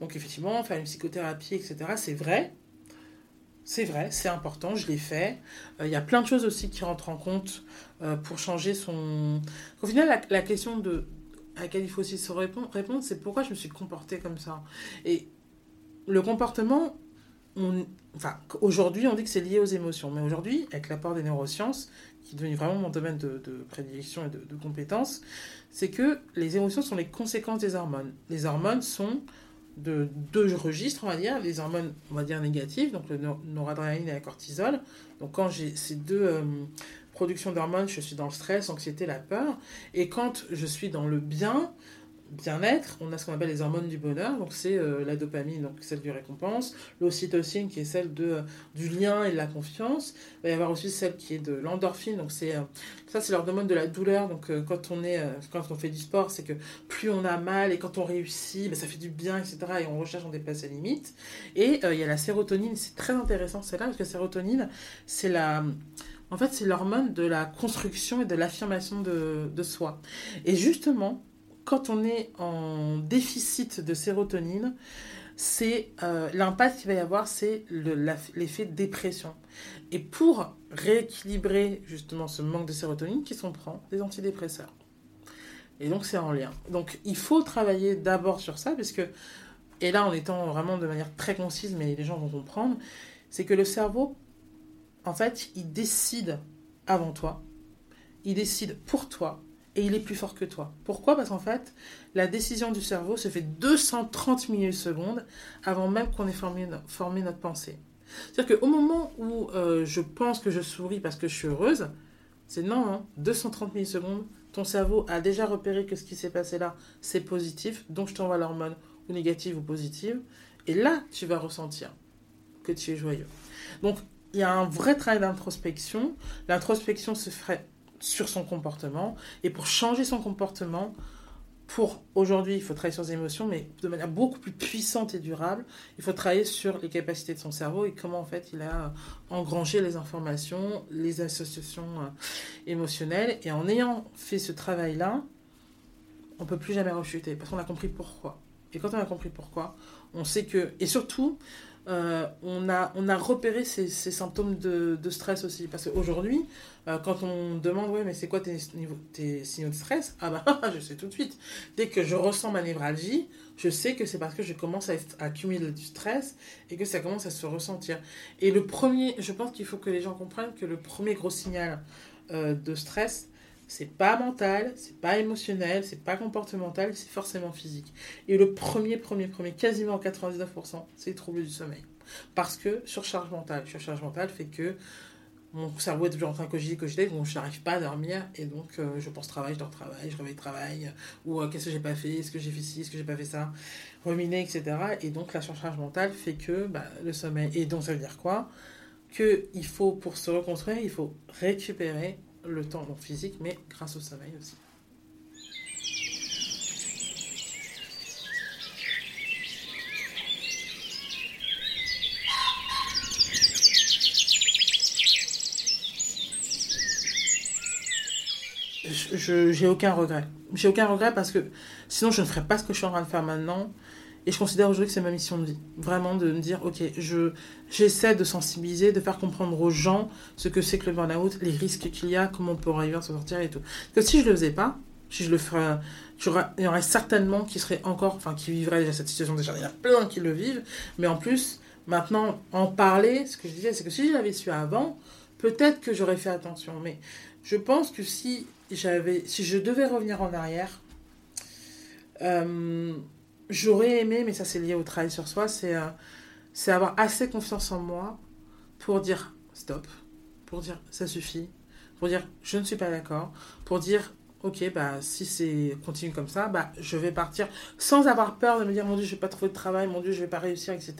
donc, effectivement, faire une psychothérapie, etc. C'est vrai. C'est vrai, c'est important, je l'ai fait. Euh, Il y a plein de choses aussi qui rentrent en compte euh, pour changer son. Au final, la, question de, à laquelle il faut aussi se répondre, c'est pourquoi je me suis comportée comme ça. Et le comportement, on, enfin, aujourd'hui, on dit que c'est lié aux émotions. Mais aujourd'hui, avec l'apport des neurosciences, qui est devenu vraiment mon domaine de, prédilection et de, de compétences, c'est que les émotions sont les conséquences des hormones. Les hormones sont de deux registres, on va dire, les hormones, on va dire négatives, donc le noradrénaline et la cortisol. Donc quand j'ai ces deux euh, productions d'hormones, je suis dans le stress, l'anxiété, la peur. Et quand je suis dans le bien, bien-être, on a ce qu'on appelle les hormones du bonheur, donc c'est euh, la dopamine, donc celle du récompense, l'ocytocine qui est celle de, euh, du lien et de la confiance, il va y avoir aussi celle qui est de l'endorphine, donc c'est euh, ça c'est l'hormone de la douleur, donc quand on est quand on fait du sport, c'est que plus on a mal et quand on réussit, ben, ça fait du bien, etc. et on recherche, on dépasse les limites. Et il y a la sérotonine, c'est très intéressant celle-là, parce que la sérotonine, c'est la... En fait, c'est l'hormone de la construction et de l'affirmation de, de soi. Et justement, quand on est en déficit de sérotonine, c'est euh, l'impact qu'il va y avoir, c'est l'effet dépression. Et pour rééquilibrer justement ce manque de sérotonine, qui sont prend Des antidépresseurs. Et donc c'est en lien. Donc il faut travailler d'abord sur ça, parce que, et là en étant vraiment de manière très concise, mais les gens vont comprendre, c'est que le cerveau, en fait, il décide avant toi, il décide pour toi, et il est plus fort que toi. Pourquoi? Parce qu'en fait, la décision du cerveau se fait 230 millisecondes avant même qu'on ait formé, notre pensée. C'est-à-dire qu'au moment où euh, je pense que je souris parce que je suis heureuse, c'est non, 230 hein. millisecondes, ton cerveau a déjà repéré que ce qui s'est passé là, c'est positif, donc je t'envoie l'hormone ou négative ou positive, et là, tu vas ressentir que tu es joyeux. Donc, il y a un vrai travail d'introspection. L'introspection se ferait sur son comportement. Et pour changer son comportement, pour aujourd'hui, il faut travailler sur ses émotions, mais de manière beaucoup plus puissante et durable, il faut travailler sur les capacités de son cerveau et comment en fait il a engrangé les informations, les associations euh, émotionnelles. Et en ayant fait ce travail-là, on peut plus jamais rechuter parce qu'on a compris pourquoi. Et quand on a compris pourquoi, on sait que... Et surtout, euh, on, a, on a repéré ces, symptômes de, stress aussi. Parce qu'aujourd'hui, euh, quand on demande, ouais, mais c'est quoi tes, tes signaux de stress? Ah bah, je sais tout de suite. Dès que je ressens ma névralgie, je sais que c'est parce que je commence à, accumuler du stress et que ça commence à se ressentir. Et le premier, je pense qu'il faut que les gens comprennent que le premier gros signal euh, de stress, c'est pas mental, c'est pas émotionnel, c'est pas comportemental, c'est forcément physique. Et le premier, premier, premier, quasiment 99%, c'est les troubles du sommeil. Parce que surcharge mentale, surcharge mentale fait que mon cerveau est toujours en train de cogiter, cogiter, donc je n'arrive pas à dormir, et donc euh, je pense travail, je dors travail, je réveille travail, ou euh, qu'est-ce que j'ai pas fait, est-ce que j'ai fait ci, est-ce que j'ai pas fait ça, ruminer, etc. Et donc la surcharge mentale fait que bah, le sommeil, et donc ça veut dire quoi? Que il faut, pour se reconstruire, il faut récupérer le temps donc physique, mais grâce au sommeil aussi. J'ai aucun regret. J'ai aucun regret parce que sinon je ne ferais pas ce que je suis en train de faire maintenant. Et je considère aujourd'hui que c'est ma mission de vie. Vraiment de me dire, ok, je, j'essaie de sensibiliser, de faire comprendre aux gens ce que c'est que le burn-out, les risques qu'il y a, comment on peut arriver à s'en sortir et tout. Parce que si je le faisais pas, si je le ferais, il y aurait certainement qui seraient encore, enfin, qui vivraient déjà cette situation. Déjà, il y en a plein qui le vivent. Mais en plus, maintenant, en parler, ce que je disais, c'est que si je l'avais su avant, peut-être que j'aurais fait attention. Mais je pense que si j'avais, si je devais revenir en arrière, euh, j'aurais aimé, mais ça c'est lié au travail sur soi, c'est euh, c'est avoir assez confiance en moi pour dire stop, pour dire ça suffit, pour dire je ne suis pas d'accord, pour dire ok bah si c'est continue comme ça bah je vais partir sans avoir peur de me dire mon dieu je vais pas trouver de travail mon dieu je vais pas réussir etc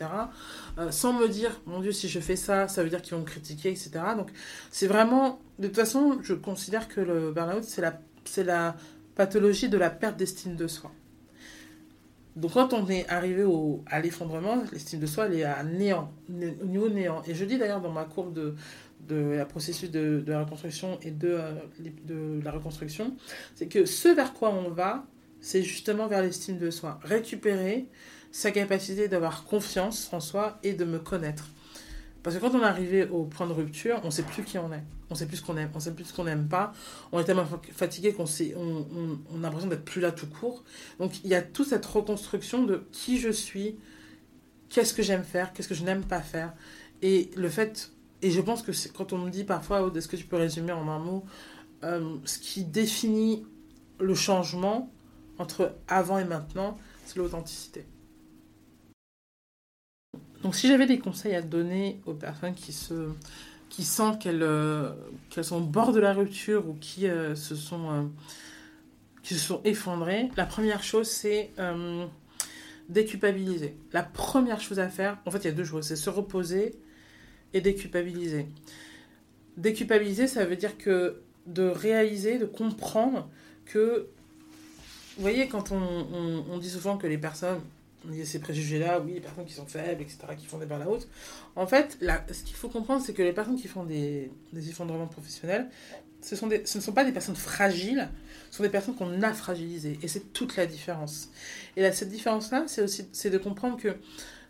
euh, sans me dire mon dieu si je fais ça ça veut dire qu'ils vont me critiquer etc donc c'est vraiment de toute façon je considère que le burn-out c'est la c'est la pathologie de la perte d'estime de soi donc quand on est arrivé au, à l'effondrement, l'estime de soi, elle est à néant, au niveau néant. Et je dis d'ailleurs dans ma courbe de, processus de, de la reconstruction et de, euh, de la reconstruction, c'est que ce vers quoi on va, c'est justement vers l'estime de soi. Récupérer sa capacité d'avoir confiance en soi et de me connaître. Parce que quand on est arrivé au point de rupture, on ne sait plus qui on est. On sait plus ce qu'on aime, on sait plus ce qu'on n'aime pas. On est tellement fatigué qu'on on, a l'impression d'être plus là tout court. Donc il y a toute cette reconstruction de qui je suis, qu'est-ce que j'aime faire, qu'est-ce que je n'aime pas faire. Et le fait, et je pense que quand on me dit parfois, est-ce que tu peux résumer en un mot, euh, ce qui définit le changement entre avant et maintenant, c'est l'authenticité. Donc si j'avais des conseils à donner aux personnes qui se qui sentent qu'elles euh, sont au bord de la rupture ou qui euh, se sont euh, qui se sont effondrées, la première chose c'est déculpabiliser. La première chose à faire, en fait il y a deux choses, c'est se reposer et déculpabiliser. Déculpabiliser, ça veut dire que de réaliser, de comprendre que, vous voyez, quand on, on dit souvent que les personnes il y a ces préjugés-là, oui, les personnes qui sont faibles, etc., qui font des burn-out. En fait, ce qu'il faut comprendre, c'est que les personnes qui font des, effondrements professionnels, ce, sont ce ne sont pas des personnes fragiles, ce sont des personnes qu'on a fragilisées. Et c'est toute la différence. Et cette différence-là, c'est aussi c'est de comprendre que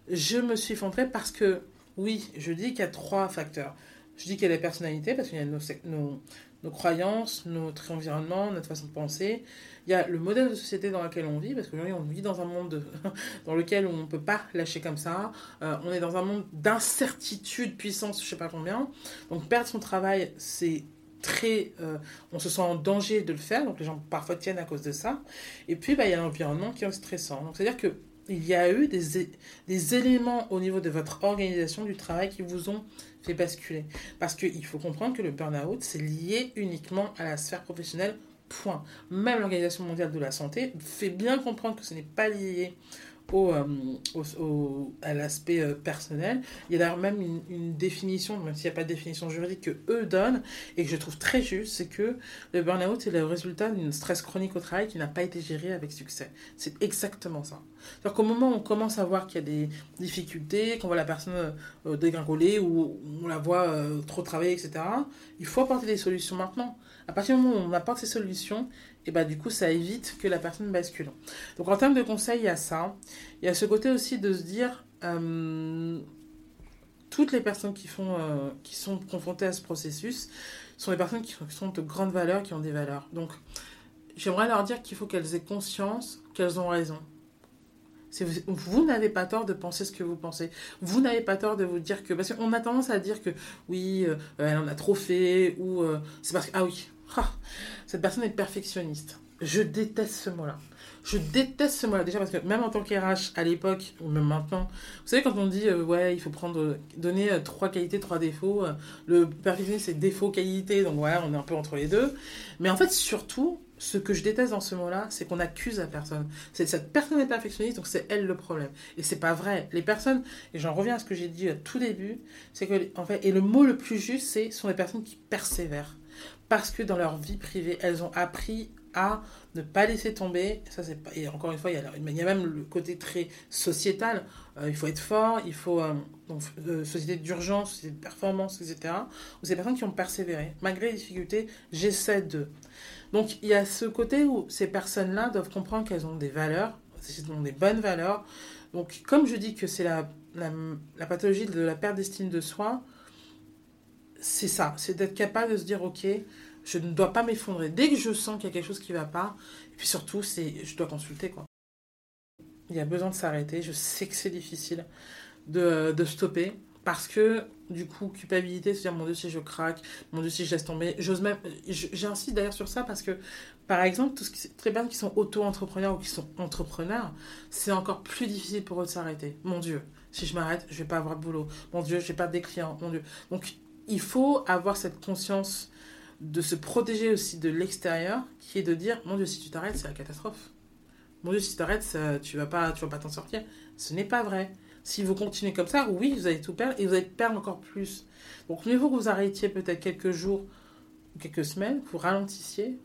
je me suis effondrée parce que, oui, je dis qu'il y a trois facteurs. Je dis qu'il y a la personnalité, parce qu'il y a nos, nos croyances, notre environnement, notre façon de penser. Il y a le modèle de société dans lequel on vit, parce qu'aujourd'hui on vit dans un monde dans lequel on ne peut pas lâcher comme ça. Euh, on est dans un monde d'incertitude, puissance, je sais pas combien. Donc perdre son travail, c'est très... Euh, on se sent en danger de le faire, donc les gens parfois tiennent à cause de ça. Et puis bah, il y a l'environnement qui est stressant. Donc c'est-à-dire que il y a eu des, éléments au niveau de votre organisation du travail qui vous ont fait basculer. Parce qu'il faut comprendre que le burn-out, c'est lié uniquement à la sphère professionnelle, point. Même l'Organisation mondiale de la santé fait bien comprendre que ce n'est pas lié euh, au, à l'aspect euh, personnel. Il y a d'ailleurs même une, définition, même s'il n'y a pas de définition juridique, que eux donnent et que je trouve très juste, c'est que le burn-out est le résultat d'une stress chronique au travail qui n'a pas été géré avec succès. C'est exactement ça. C'est-à-dire qu'au moment où on commence à voir qu'il y a des difficultés, qu'on voit la personne euh, dégringoler ou on la voit trop travailler, etc., il faut apporter des solutions maintenant. À partir du moment où on apporte ces solutions, et bah du coup ça évite que la personne bascule. Donc en termes de conseils, il y a ça. Il y a ce côté aussi de se dire euh, toutes les personnes qui font euh, qui sont confrontées à ce processus sont des personnes qui sont de grandes valeurs, qui ont des valeurs. Donc j'aimerais leur dire qu'il faut qu'elles aient conscience qu'elles ont raison. Vous, vous n'avez pas tort de penser ce que vous pensez. Vous n'avez pas tort de vous dire que... Parce qu'on a tendance à dire que oui, euh, elle en a trop fait, ou euh, c'est parce que... Ah oui, ah, cette personne est perfectionniste. Je déteste ce mot-là. Je déteste ce mot-là. Déjà parce que même en tant qu'RH à l'époque, ou même maintenant, vous savez, quand on dit, euh, ouais, il faut prendre, donner euh, trois qualités, trois défauts, euh, le perfectionnisme c'est défaut, qualité, donc voilà, on est un peu entre les deux. Mais en fait, surtout, ce que je déteste dans ce mot-là, c'est qu'on accuse la personne. C'est cette personne est perfectionniste, donc c'est elle le problème. Et c'est pas vrai. Les personnes, et j'en reviens à ce que j'ai dit à tout début, c'est que, en fait, et le mot le plus juste, c'est, sont les personnes qui persévèrent parce que dans leur vie privée, elles ont appris à ne pas laisser tomber. Ça, c'est pas... Et encore une fois, il y, a, même le côté très sociétal. Euh, il faut être fort, il faut. Euh, euh, société d'urgence, société de performance, etc. Ou ces personnes qui ont persévéré. Malgré les difficultés, j'essaie de. Donc, il y a ce côté où ces personnes-là doivent comprendre qu'elles ont des valeurs, elles ont des bonnes valeurs. Donc, comme je dis que c'est la, la, la pathologie de la perte d'estime de soi, c'est ça, c'est d'être capable de se dire, ok, je ne dois pas m'effondrer. Dès que je sens qu'il y a quelque chose qui ne va pas, et puis surtout, c'est, je dois consulter, quoi. Il y a besoin de s'arrêter. Je sais que c'est difficile de, de stopper. Parce que, du coup, culpabilité, se dire, mon Dieu, si je craque, mon Dieu, si je laisse tomber. J'ose même, j'insiste d'ailleurs sur ça parce que, par exemple, tout ce qui, très bien qui sont auto-entrepreneurs ou qui sont entrepreneurs, c'est encore plus difficile pour eux de s'arrêter. Mon Dieu, si je m'arrête, je vais pas avoir de boulot. Mon Dieu, je vais pas des clients. Mon Dieu. Donc, il faut avoir cette conscience de se protéger aussi de l'extérieur, qui est de dire, mon Dieu, si tu t'arrêtes, c'est la catastrophe. Mon Dieu, si tu t'arrêtes, tu vas pas, vas pas t'en sortir. Ce n'est pas vrai. Si vous continuez comme ça, oui, vous allez tout perdre et vous allez perdre encore plus. Donc, mieux vaut que vous arrêtiez peut-être quelques jours ou quelques semaines, vous ralentissiez,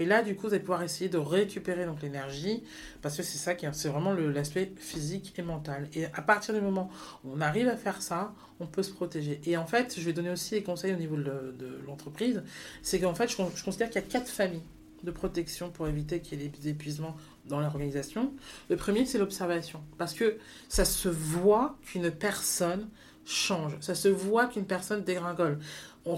et là, du coup, vous allez pouvoir essayer de récupérer donc l'énergie, parce que c'est ça qui c'est vraiment l'aspect physique et mental. Et à partir du moment où on arrive à faire ça, on peut se protéger. Et en fait, je vais donner aussi des conseils au niveau de, l'entreprise. C'est qu'en fait, je, je considère qu'il y a quatre familles de protection pour éviter qu'il y ait des épuisements dans l'organisation. Le premier, c'est l'observation. Parce que ça se voit qu'une personne change. Ça se voit qu'une personne dégringole.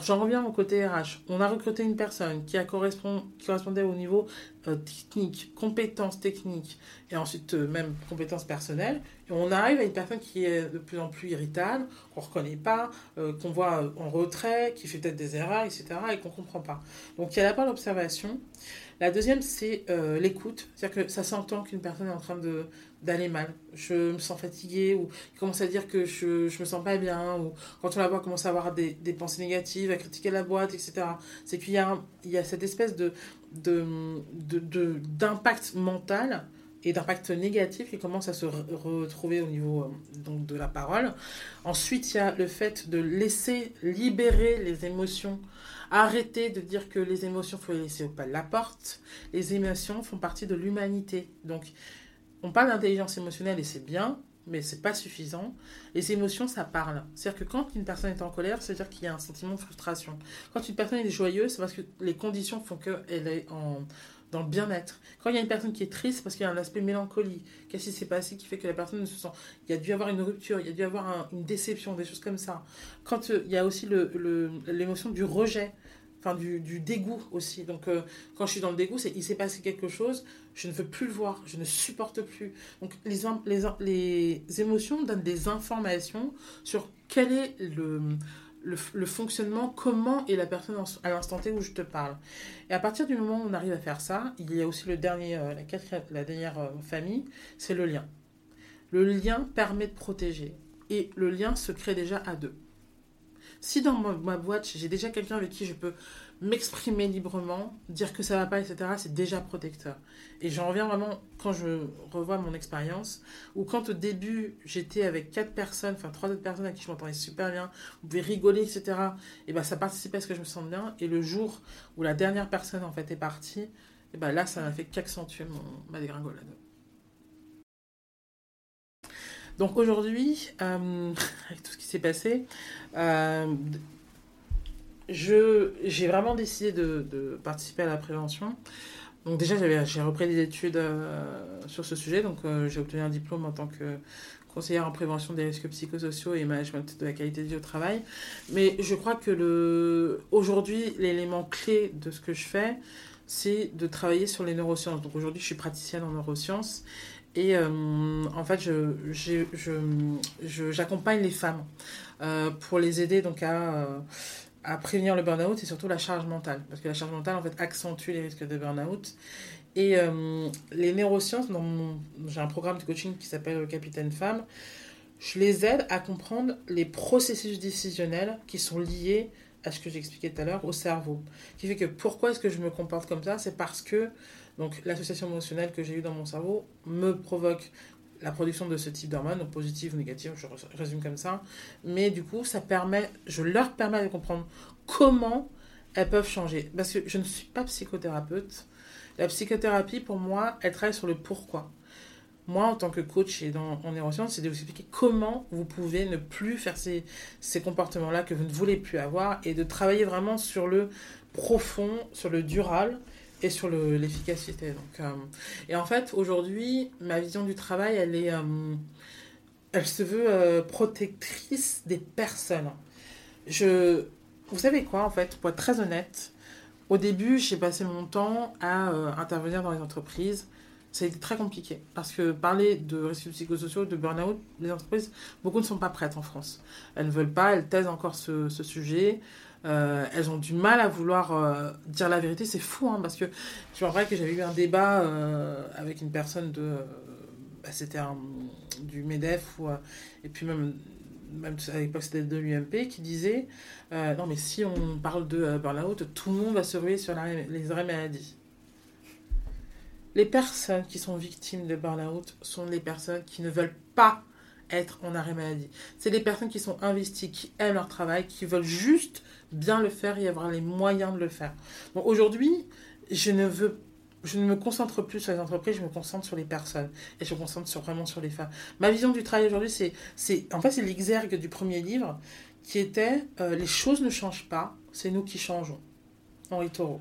J'en reviens au côté RH. On a recruté une personne qui, correspondait au niveau euh, technique, compétences techniques et ensuite euh, même compétences personnelles. Et on arrive à une personne qui est de plus en plus irritable, qu'on ne reconnaît pas, euh, qu'on voit en retrait, qui fait peut-être des erreurs, etc. et qu'on ne comprend pas. Donc il y a d'abord l'observation. La deuxième, c'est l'écoute. C'est-à-dire que ça s'entend qu'une personne est en train de, d'aller mal. Je me sens fatiguée ou il commence à dire que je, je me sens pas bien ou quand on la voit commence à avoir des, des pensées négatives, à critiquer la boîte, etc. C'est qu'il y a, il y a cette espèce de, de, de, d'impact mental et d'impact négatif qui commence à se retrouver au niveau euh, donc, de la parole. Ensuite, il y a le fait de laisser libérer les émotions. Arrêter de dire que les émotions, faut les laisser au pas de la porte. Les émotions font partie de l'humanité. Donc, on parle d'intelligence émotionnelle et c'est bien, mais c'est pas suffisant. Les émotions, ça parle. C'est-à-dire que quand une personne est en colère, c'est-à-dire qu'il y a un sentiment de frustration. Quand une personne est joyeuse, c'est parce que les conditions font qu'elle est en, dans le bien-être. Quand il y a une personne qui est triste, c'est parce qu'il y a un aspect mélancolie. Qu'est-ce qui s'est passé qui fait que la personne ne se sent... Il y a dû avoir une rupture, il y a dû avoir une déception, des choses comme ça. Quand euh, il y a aussi l'émotion le, du rejet enfin du, dégoût aussi. Donc euh, quand je suis dans le dégoût, c'est il s'est passé quelque chose, je ne veux plus le voir, je ne supporte plus. Donc les, émotions donnent des informations sur quel est le, fonctionnement, comment est la personne à l'instant T où je te parle. Et à partir du moment où on arrive à faire ça, il y a aussi le dernier, euh, la, la dernière euh, famille, c'est le lien. Le lien permet de protéger. Et le lien se crée déjà à deux. Si dans ma, boîte, j'ai déjà quelqu'un avec qui je peux m'exprimer librement, dire que ça va pas, etc., c'est déjà protecteur. Et j'en reviens vraiment quand je revois mon expérience, ou quand au début j'étais avec quatre personnes, enfin trois autres personnes avec qui je m'entendais super bien, vous pouvez rigoler, etc., et ben ça participait à ce que je me sente bien. Et le jour où la dernière personne en fait est partie, et ben là ça n'a fait qu'accentuer ma dégringolade. Donc aujourd'hui, euh, avec tout ce qui s'est passé, euh, j'ai vraiment décidé de, participer à la prévention. Donc déjà, j'ai repris des études euh, sur ce sujet. Donc j'ai obtenu un diplôme en tant que conseillère en prévention des risques psychosociaux et management de la qualité de vie au travail. Mais je crois que le, aujourd'hui, l'élément clé de ce que je fais, c'est de travailler sur les neurosciences. Donc aujourd'hui, je suis praticienne en neurosciences et euh, en fait, je, j'accompagne les femmes euh, pour les aider donc à, euh, à prévenir le burn-out et surtout la charge mentale. Parce que la charge mentale, en fait, accentue les risques de burn-out. Et les neurosciences, j'ai un programme de coaching qui s'appelle Capitaine Femme, je les aide à comprendre les processus décisionnels qui sont liés à ce que j'expliquais tout à l'heure, au cerveau. Qui fait que pourquoi est-ce que je me comporte comme ça? C'est parce que donc l'association émotionnelle que j'ai eue dans mon cerveau me provoque la production de ce type d'hormones, positives ou négatives, je résume comme ça. Mais du coup, ça permet, je leur permets de comprendre comment elles peuvent changer. Parce que je ne suis pas psychothérapeute. La psychothérapie, pour moi, elle travaille sur le pourquoi. Moi, en tant que coach et en neurosciences, c'est de vous expliquer comment vous pouvez ne plus faire ces, ces comportements-là que vous ne voulez plus avoir et de travailler vraiment sur le profond, sur le dural et sur l'efficacité. Donc, euh, et en fait, aujourd'hui, ma vision du travail, elle est, euh, elle se veut euh, protectrice des personnes. Je, vous savez quoi, en fait, pour être très honnête, au début, j'ai passé mon temps à intervenir dans les entreprises. Été très compliqué parce que parler de risques psychosociaux, de burn-out, les entreprises, beaucoup ne sont pas prêtes en France. Elles ne veulent pas, elles taisent encore ce sujet. Euh, elles ont du mal à vouloir euh, dire la vérité. C'est fou, hein, parce que je me rappelle que j'avais eu un débat euh, avec une personne de. Bah, c'était du MEDEF, ou, et puis même, même à l'époque c'était de l'UMP, qui disait Non, mais si on parle de burn-out, tout le monde va se ruer sur les arrêts maladie. Les personnes qui sont victimes de burn-out sont les personnes qui ne veulent pas être en arrêt maladie. C'est des personnes qui sont investies, qui aiment leur travail, qui veulent juste bien le faire et avoir les moyens de le faire. Bon, aujourd'hui, je ne veux je ne me concentre plus sur les entreprises, je me concentre sur les personnes et je me concentre sur, vraiment sur les femmes. Ma vision du travail aujourd'hui, c'est, c'est en fait, c'est l'exergue du premier livre qui était euh, Les choses ne changent pas, c'est nous qui changeons. Henri Taureau.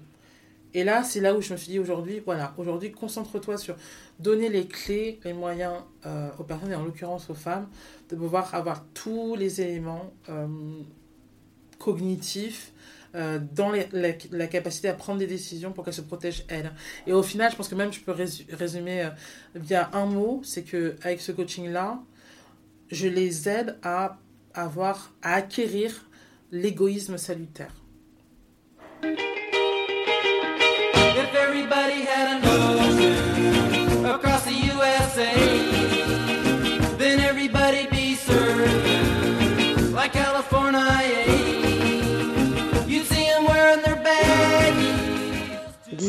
Et là, c'est là où je me suis dit aujourd'hui, voilà, aujourd'hui, concentre-toi sur donner les clés, les moyens euh, aux personnes, et en l'occurrence aux femmes, de pouvoir avoir tous les éléments euh, cognitif, euh, dans la, capacité à prendre des décisions pour qu'elle se protège elle. Et au final, je pense que même je peux résumer euh, via un mot, c'est que avec ce coaching-là, je les aide à avoir, à acquérir l'égoïsme salutaire.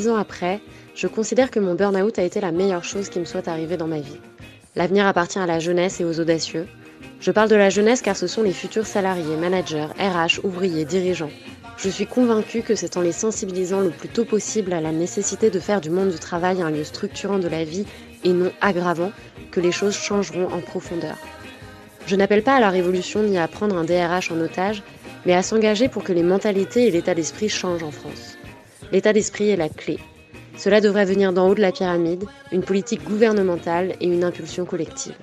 Ans après, je considère que mon burn-out a été la meilleure chose qui me soit arrivée dans ma vie. L'avenir appartient à la jeunesse et aux audacieux. Je parle de la jeunesse car ce sont les futurs salariés, managers, RH, ouvriers, dirigeants. Je suis convaincue que c'est en les sensibilisant le plus tôt possible à la nécessité de faire du monde du travail un lieu structurant de la vie et non aggravant que les choses changeront en profondeur. Je n'appelle pas à la révolution ni à prendre un DRH en otage, mais à s'engager pour que les mentalités et l'état d'esprit changent en France. L'état d'esprit est la clé. Cela devrait venir d'en haut de la pyramide, une politique gouvernementale et une impulsion collective.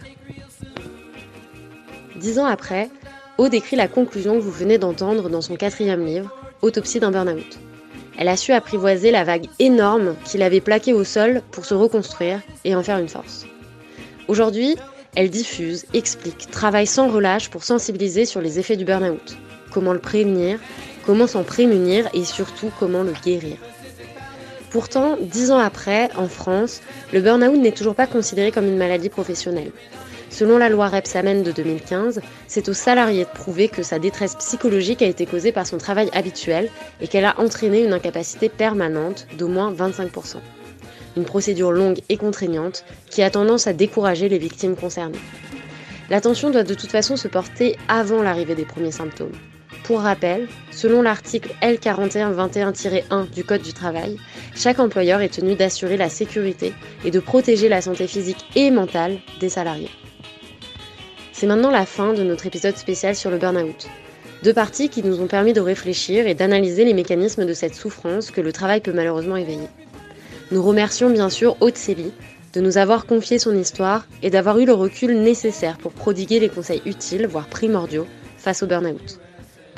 Dix ans après, O décrit la conclusion que vous venez d'entendre dans son quatrième livre, Autopsie d'un burn-out. Elle a su apprivoiser la vague énorme qu'il avait plaquée au sol pour se reconstruire et en faire une force. Aujourd'hui, elle diffuse, explique, travaille sans relâche pour sensibiliser sur les effets du burn-out, comment le prévenir, comment s'en prémunir et surtout comment le guérir. Pourtant, dix ans après, en France, le burn-out n'est toujours pas considéré comme une maladie professionnelle. Selon la loi Repsamen de 2015, c'est au salarié de prouver que sa détresse psychologique a été causée par son travail habituel et qu'elle a entraîné une incapacité permanente d'au moins 25%. Une procédure longue et contraignante qui a tendance à décourager les victimes concernées. L'attention doit de toute façon se porter avant l'arrivée des premiers symptômes. Pour rappel, selon l'article L4121-1 du Code du travail, chaque employeur est tenu d'assurer la sécurité et de protéger la santé physique et mentale des salariés. C'est maintenant la fin de notre épisode spécial sur le burn-out. Deux parties qui nous ont permis de réfléchir et d'analyser les mécanismes de cette souffrance que le travail peut malheureusement éveiller. Nous remercions bien sûr Haute de nous avoir confié son histoire et d'avoir eu le recul nécessaire pour prodiguer les conseils utiles, voire primordiaux, face au burn-out.